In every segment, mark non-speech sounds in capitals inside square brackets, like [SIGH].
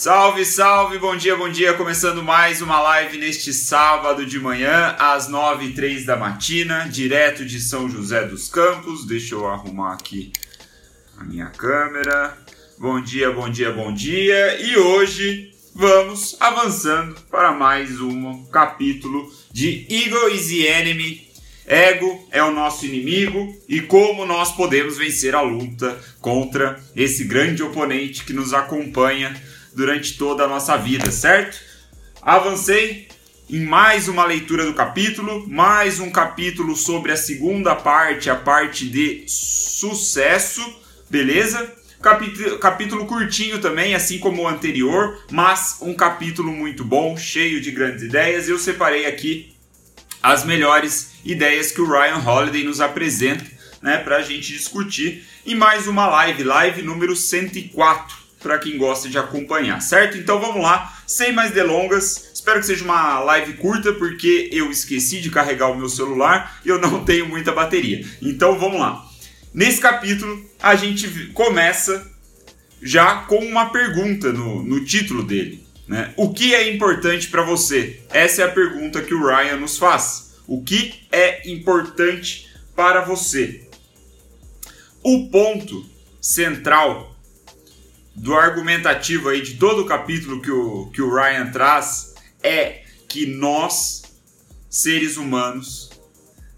Salve, salve, bom dia, bom dia. Começando mais uma live neste sábado de manhã, às 9 e 3 da matina, direto de São José dos Campos. Deixa eu arrumar aqui a minha câmera. Bom dia, bom dia, bom dia. E hoje vamos avançando para mais um capítulo de Ego is the Enemy. Ego é o nosso inimigo e como nós podemos vencer a luta contra esse grande oponente que nos acompanha durante toda a nossa vida, certo? Avancei em mais uma leitura do capítulo, mais um capítulo sobre a segunda parte, a parte de sucesso, beleza? Capítulo, capítulo curtinho também, assim como o anterior, mas um capítulo muito bom, cheio de grandes ideias. Eu separei aqui as melhores ideias que o Ryan Holiday nos apresenta, né, para a gente discutir em mais uma live, live número 104 para quem gosta de acompanhar, certo? Então vamos lá, sem mais delongas. Espero que seja uma live curta porque eu esqueci de carregar o meu celular e eu não [LAUGHS] tenho muita bateria. Então vamos lá. Nesse capítulo a gente começa já com uma pergunta no, no título dele. Né? O que é importante para você? Essa é a pergunta que o Ryan nos faz. O que é importante para você? O ponto central do argumentativo aí de todo o capítulo que o, que o Ryan traz é que nós, seres humanos,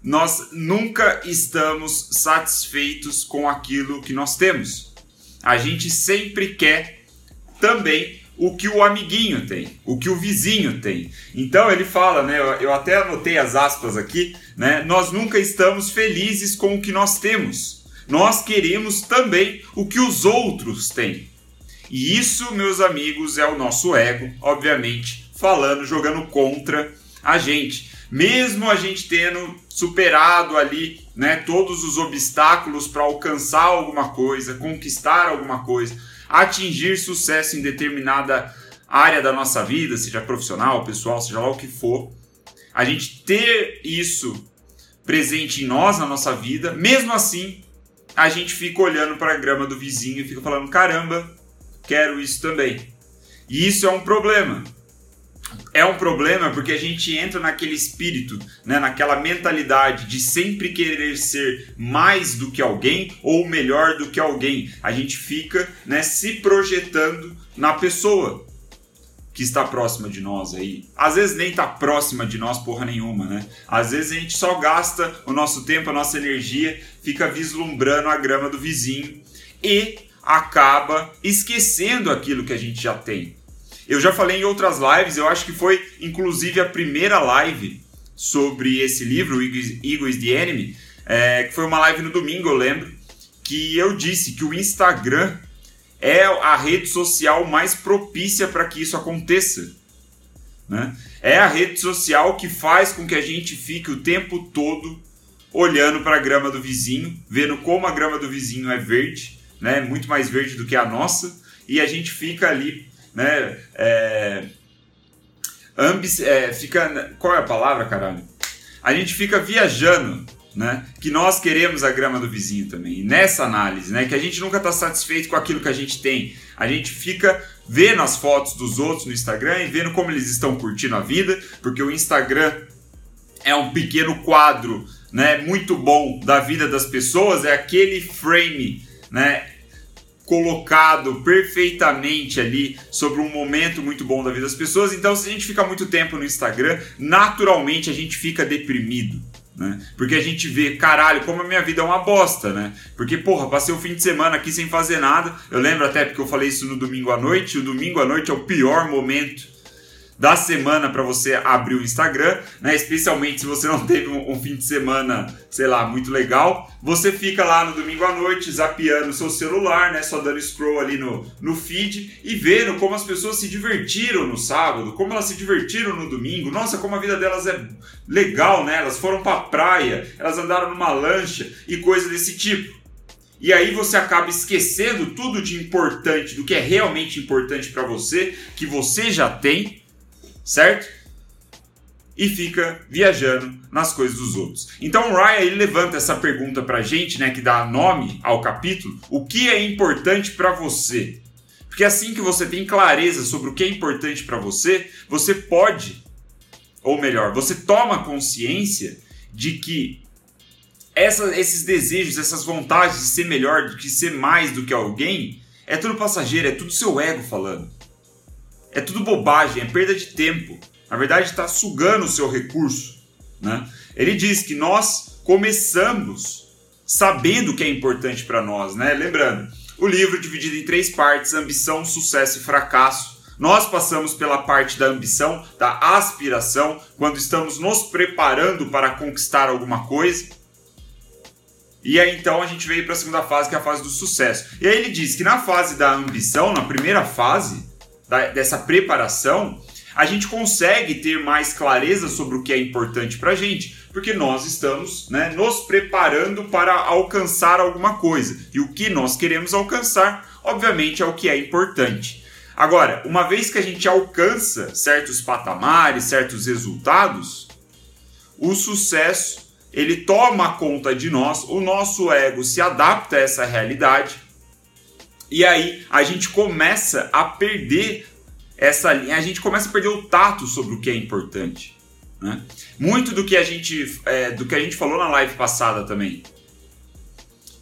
nós nunca estamos satisfeitos com aquilo que nós temos. A gente sempre quer também o que o amiguinho tem, o que o vizinho tem. Então ele fala, né? Eu até anotei as aspas aqui, né? Nós nunca estamos felizes com o que nós temos. Nós queremos também o que os outros têm. E isso, meus amigos, é o nosso ego, obviamente, falando, jogando contra a gente. Mesmo a gente tendo superado ali, né, todos os obstáculos para alcançar alguma coisa, conquistar alguma coisa, atingir sucesso em determinada área da nossa vida, seja profissional, pessoal, seja lá o que for, a gente ter isso presente em nós, na nossa vida, mesmo assim, a gente fica olhando para a grama do vizinho e fica falando: caramba, quero isso também. E isso é um problema. É um problema porque a gente entra naquele espírito, né, naquela mentalidade de sempre querer ser mais do que alguém ou melhor do que alguém. A gente fica né, se projetando na pessoa que está próxima de nós aí. Às vezes nem está próxima de nós porra nenhuma, né? Às vezes a gente só gasta o nosso tempo, a nossa energia, fica vislumbrando a grama do vizinho e acaba esquecendo aquilo que a gente já tem. Eu já falei em outras lives, eu acho que foi inclusive a primeira live sobre esse livro, Ego is the Enemy, é, que foi uma live no domingo, eu lembro, que eu disse que o Instagram é a rede social mais propícia para que isso aconteça. Né? É a rede social que faz com que a gente fique o tempo todo olhando para a grama do vizinho, vendo como a grama do vizinho é verde né, muito mais verde do que a nossa, e a gente fica ali, né, é, ambis, é, fica, qual é a palavra, caralho? A gente fica viajando, né, que nós queremos a grama do vizinho também, e nessa análise, né, que a gente nunca está satisfeito com aquilo que a gente tem, a gente fica vendo as fotos dos outros no Instagram e vendo como eles estão curtindo a vida, porque o Instagram é um pequeno quadro, né, muito bom da vida das pessoas, é aquele frame, né, colocado perfeitamente ali sobre um momento muito bom da vida das pessoas. Então, se a gente fica muito tempo no Instagram, naturalmente a gente fica deprimido. Né? Porque a gente vê, caralho, como a minha vida é uma bosta, né? Porque, porra, passei o fim de semana aqui sem fazer nada. Eu lembro até porque eu falei isso no domingo à noite. O domingo à noite é o pior momento da semana para você abrir o Instagram, né? Especialmente se você não teve um, um, fim de semana, sei lá, muito legal. Você fica lá no domingo à noite zapeando o seu celular, né? Só dando scroll ali no, no feed e vendo como as pessoas se divertiram no sábado, como elas se divertiram no domingo. Nossa, como a vida delas é legal, né? Elas foram pra praia, elas andaram numa lancha e coisa desse tipo. E aí você acaba esquecendo tudo de importante, do que é realmente importante para você, que você já tem, certo? E fica viajando nas coisas dos outros. Então o Ryan ele levanta essa pergunta pra gente, né, que dá nome ao capítulo: o que é importante para você? Porque assim que você tem clareza sobre o que é importante para você, você pode, ou melhor, você toma consciência de que essa, esses desejos, essas vontades de ser melhor, de ser mais do que alguém, é tudo passageiro, é tudo seu ego falando. É tudo bobagem, é perda de tempo. Na verdade, está sugando o seu recurso. Né? Ele diz que nós começamos sabendo o que é importante para nós. Né? Lembrando, o livro dividido em três partes: ambição, sucesso e fracasso. Nós passamos pela parte da ambição, da aspiração, quando estamos nos preparando para conquistar alguma coisa. E aí então a gente veio para a segunda fase, que é a fase do sucesso. E aí ele diz que na fase da ambição, na primeira fase da, dessa preparação, a gente consegue ter mais clareza sobre o que é importante para a gente, porque nós estamos né, nos preparando para alcançar alguma coisa. E o que nós queremos alcançar, obviamente, é o que é importante. Agora, uma vez que a gente alcança certos patamares, certos resultados, o sucesso ele toma conta de nós, o nosso ego se adapta a essa realidade e aí a gente começa a perder essa linha, a gente começa a perder o tato sobre o que é importante. Né? Muito do que a gente é, do que a gente falou na live passada também,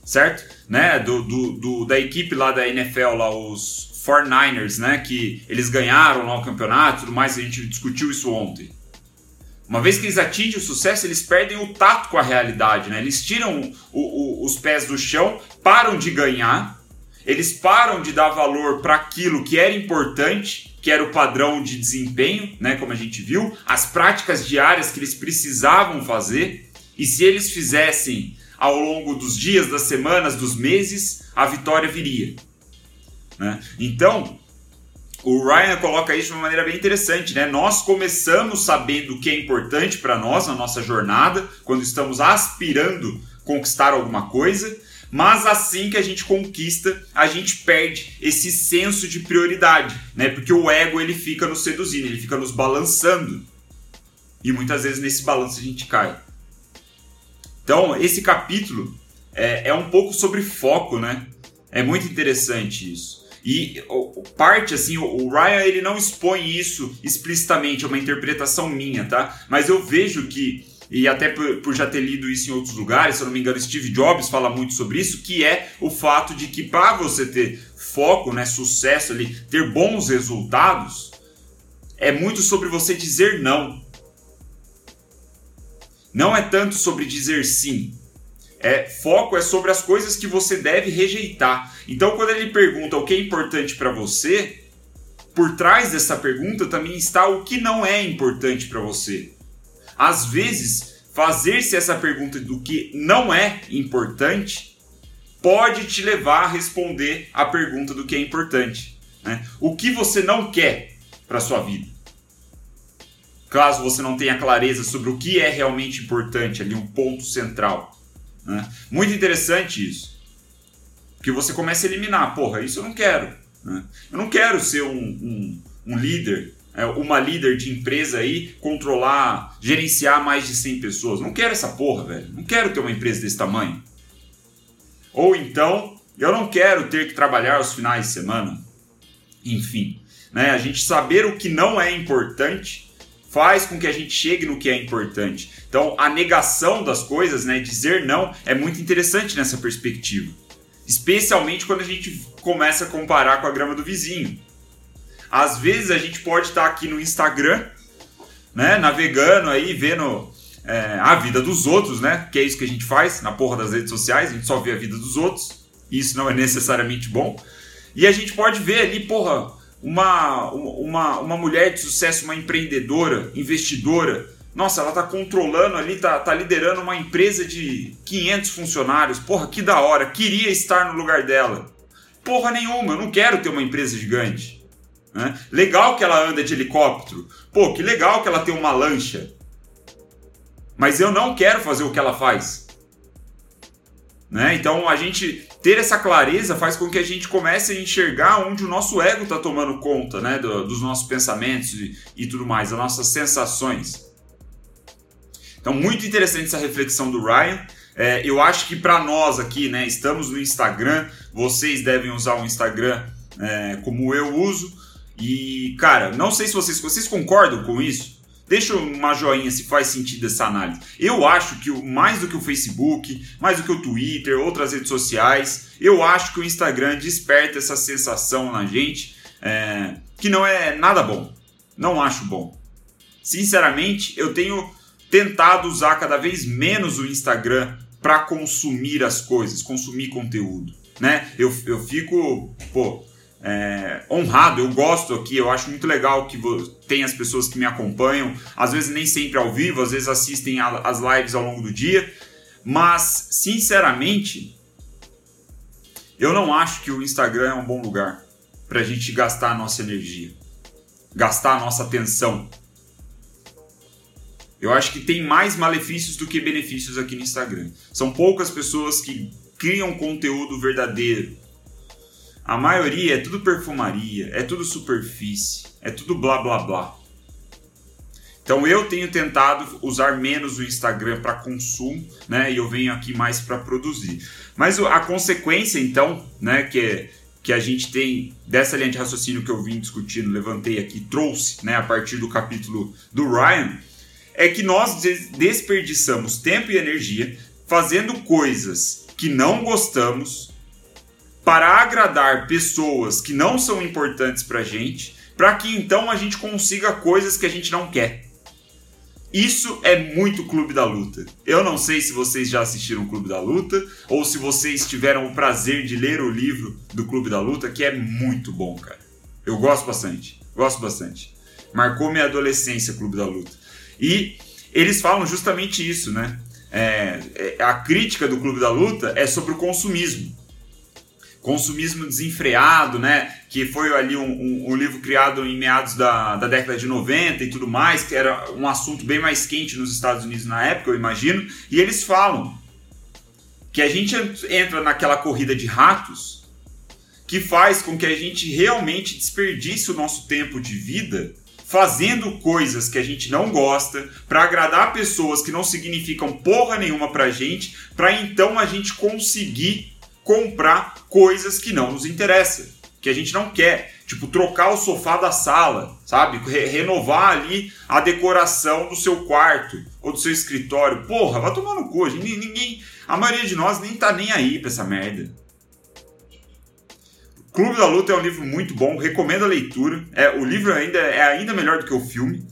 certo? Né? Do, do, do, da equipe lá da NFL, lá os 49ers, né? Que eles ganharam lá o campeonato, tudo mais. A gente discutiu isso ontem. Uma vez que eles atingem o sucesso, eles perdem o tato com a realidade, né? Eles tiram o, o, os pés do chão, param de ganhar, eles param de dar valor para aquilo que era importante, que era o padrão de desempenho, né? Como a gente viu, as práticas diárias que eles precisavam fazer, e se eles fizessem ao longo dos dias, das semanas, dos meses, a vitória viria. Né? Então, o Ryan coloca isso de uma maneira bem interessante, né? Nós começamos sabendo o que é importante para nós na nossa jornada, quando estamos aspirando conquistar alguma coisa, mas assim que a gente conquista, a gente perde esse senso de prioridade, né? Porque o ego ele fica nos seduzindo, ele fica nos balançando. E muitas vezes nesse balanço a gente cai. Então, esse capítulo é, é um pouco sobre foco, né? É muito interessante isso. E parte assim, o Ryan ele não expõe isso explicitamente, é uma interpretação minha, tá? Mas eu vejo que e até por, por, já ter lido isso em outros lugares, se eu não me engano, Steve Jobs fala muito sobre isso, que é o fato de que para você ter foco, né, sucesso ali, ter bons resultados, é muito sobre você dizer não. Não é tanto sobre dizer sim. É, foco é sobre as coisas que você deve rejeitar. Então, quando ele pergunta o que é importante para você, por trás dessa pergunta também está o que não é importante para você. Às vezes, fazer-se essa pergunta do que não é importante pode te levar a responder a pergunta do que é importante. Né? O que você não quer para sua vida? Caso você não tenha clareza sobre o que é realmente importante, ali um ponto central. Né? Muito interessante isso. Porque você começa a eliminar, porra, isso eu não quero. Né? Eu não quero ser um, um, um líder, uma líder de empresa aí, controlar, gerenciar mais de 100 pessoas. Não quero essa porra, velho. Não quero ter uma empresa desse tamanho. Ou então, eu não quero ter que trabalhar aos finais de semana. Enfim, né? a gente saber o que não é importante faz com que a gente chegue no que é importante. Então, a negação das coisas, né, dizer não, é muito interessante nessa perspectiva. Especialmente quando a gente começa a comparar com a grama do vizinho. Às vezes a gente pode estar aqui no Instagram, né, navegando aí, vendo é, a vida dos outros, né, que é isso que a gente faz na porra das redes sociais, a gente só vê a vida dos outros, isso não é [LAUGHS] necessariamente bom. E a gente pode ver ali, porra, uma, uma, uma mulher de sucesso, uma empreendedora, investidora. Nossa, ela tá controlando ali, tá, tá liderando uma empresa de 500 funcionários. Porra, que da hora. Queria estar no lugar dela. Porra nenhuma, eu não quero ter uma empresa gigante. Né? Legal que ela anda de helicóptero. Pô, que legal que ela tem uma lancha. Mas eu não quero fazer o que ela faz. Né? Então a gente ter essa clareza faz com que a gente comece a enxergar onde o nosso ego está tomando conta né, do, dos nossos pensamentos e, e, tudo mais, das nossas sensações. Então, muito interessante essa reflexão do Ryan. É, eu acho que para nós aqui, né, estamos no Instagram, vocês devem usar o Instagram é, como eu uso. E, cara, não sei se vocês, vocês concordam com isso. Deixa uma joinha se faz sentido essa análise. Eu acho que mais do que o Facebook, mais do que o Twitter, outras redes sociais, eu acho que o Instagram desperta essa sensação na gente é, que não é nada bom. Não acho bom. Sinceramente, eu tenho tentado usar cada vez menos o Instagram para consumir as coisas, consumir conteúdo, né? Eu, eu fico, pô, é, honrado, eu gosto aqui, eu acho muito legal que tem as pessoas que me acompanham, às vezes nem sempre ao vivo, às vezes assistem as lives ao longo do dia, mas sinceramente, eu não acho que o Instagram é um bom lugar para a gente gastar a nossa energia, gastar a nossa atenção. Eu acho que tem mais malefícios do que benefícios aqui no Instagram. São poucas pessoas que criam conteúdo verdadeiro, a maioria é tudo perfumaria, é tudo superfície, é tudo blá blá blá. Então eu tenho tentado usar menos o Instagram para consumo, né? E eu venho aqui mais para produzir. Mas a consequência, então, né, que é, que a gente tem dessa linha de raciocínio que eu vim discutindo, levantei aqui, trouxe, né, a partir do capítulo do Ryan, é que nós desperdiçamos tempo e energia fazendo coisas que não gostamos, para agradar pessoas que não são importantes para gente, para que então a gente consiga coisas que a gente não quer. Isso é muito Clube da Luta. Eu não sei se vocês já assistiram Clube da Luta ou se vocês tiveram o prazer de ler o livro do Clube da Luta, que é muito bom, cara. Eu gosto bastante. Gosto bastante. Marcou minha adolescência Clube da Luta. E eles falam justamente isso, né? É, é a crítica do Clube da Luta é sobre o consumismo consumismo desenfreado, né? Que foi ali um, um, um, livro criado em meados da, da década de 90 e tudo mais, que era um assunto bem mais quente nos Estados Unidos na época, eu imagino. E eles falam que a gente entra naquela corrida de ratos que faz com que a gente realmente desperdice o nosso tempo de vida fazendo coisas que a gente não gosta, para agradar pessoas que não significam porra nenhuma pra gente, para então a gente conseguir comprar coisas que não nos interessam, que a gente não quer. Tipo, trocar o sofá da sala, sabe? Re renovar ali a decoração do seu quarto ou do seu escritório. Porra, vai tomar no cu. Gente, ninguém, a maioria de nós nem tá nem aí pra essa merda. Clube da Luta é um livro muito bom, recomendo a leitura. É, o livro ainda é ainda melhor do que o filme.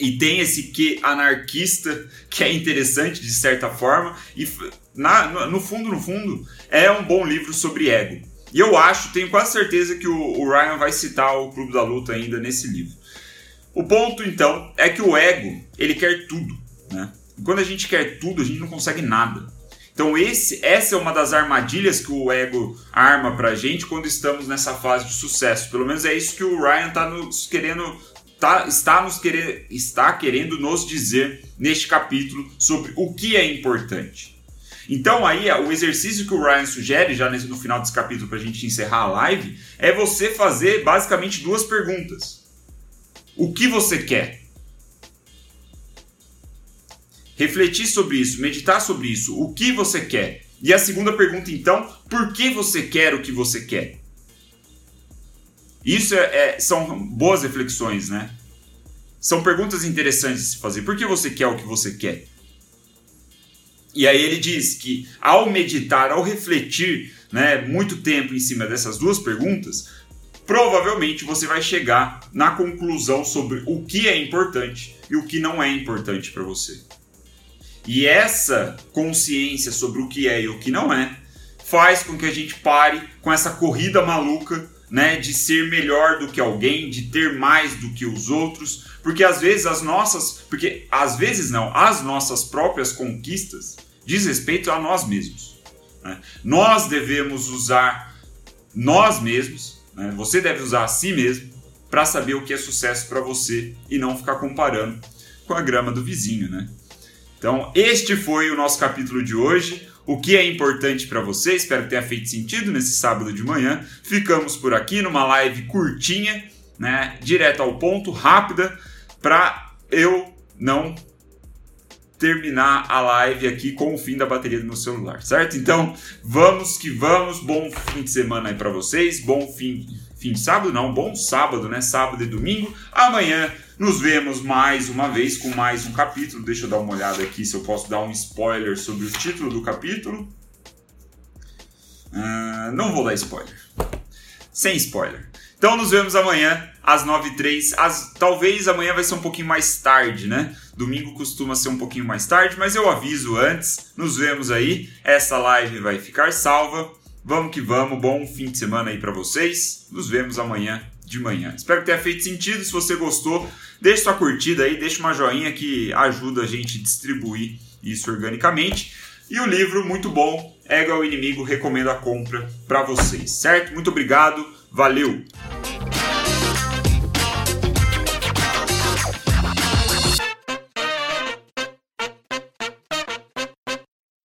E tem esse que anarquista que é interessante de certa forma. E na, no fundo, no fundo, é um bom livro sobre ego. E eu acho, tenho quase certeza que o, o Ryan vai citar o Clube da Luta ainda nesse livro. O ponto, então, é que o ego, ele quer tudo, né? E quando a gente quer tudo, a gente não consegue nada. Então esse, essa é uma das armadilhas que o ego arma pra gente quando estamos nessa fase de sucesso. Pelo menos é isso que o Ryan tá nos querendo tá, está nos querer, está querendo nos dizer neste capítulo sobre o que é importante. Então aí o exercício que o Ryan sugere já no final desse capítulo para a gente encerrar a live é você fazer basicamente duas perguntas. O que você quer? Refletir sobre isso, meditar sobre isso. O que você quer? E a segunda pergunta então, por que você quer o que você quer? Isso é, é, são boas reflexões, né? São perguntas interessantes de se fazer. Por que você quer o que você quer? E aí ele diz que ao meditar, ao refletir né, muito tempo em cima dessas duas perguntas, provavelmente você vai chegar na conclusão sobre o que é importante e o que não é importante para você. E essa consciência sobre o que é e o que não é faz com que a gente pare com essa corrida maluca né, de ser melhor do que alguém, de ter mais do que os outros, porque às vezes as nossas, porque às vezes não, as nossas próprias conquistas diz respeito a nós mesmos. Né? Nós devemos usar nós mesmos, né? você deve usar a si mesmo para saber o que é sucesso para você e não ficar comparando com a grama do vizinho, né? Então, este foi o nosso capítulo de hoje. O que é importante para você? Espero que tenha feito sentido nesse sábado de manhã. Ficamos por aqui numa live curtinha, né, direto ao ponto, rápida, para eu não terminar a live aqui com o fim da bateria do meu celular, certo? Então, vamos que vamos. Bom fim de semana aí para vocês. Bom fim, fim de sábado, não, bom sábado, né? Sábado e domingo. Amanhã nos vemos mais uma vez com mais um capítulo. Deixa eu dar uma olhada aqui se eu posso dar um spoiler sobre o título do capítulo. Uh, não vou dar spoiler. Sem spoiler. Então nos vemos amanhã às 9h03. As, talvez amanhã vai ser um pouquinho mais tarde, né? Domingo costuma ser um pouquinho mais tarde, mas eu aviso antes. Nos vemos aí. Essa live vai ficar salva. Vamos que vamos. Bom fim de semana aí para vocês. Nos vemos amanhã de manhã. Espero que tenha feito sentido. Se você gostou, deixe sua curtida aí, deixe uma joinha que ajuda a gente a distribuir isso organicamente. E o livro, muito bom, Ego ao Inimigo, recomendo a compra para vocês, certo? Muito obrigado, valeu!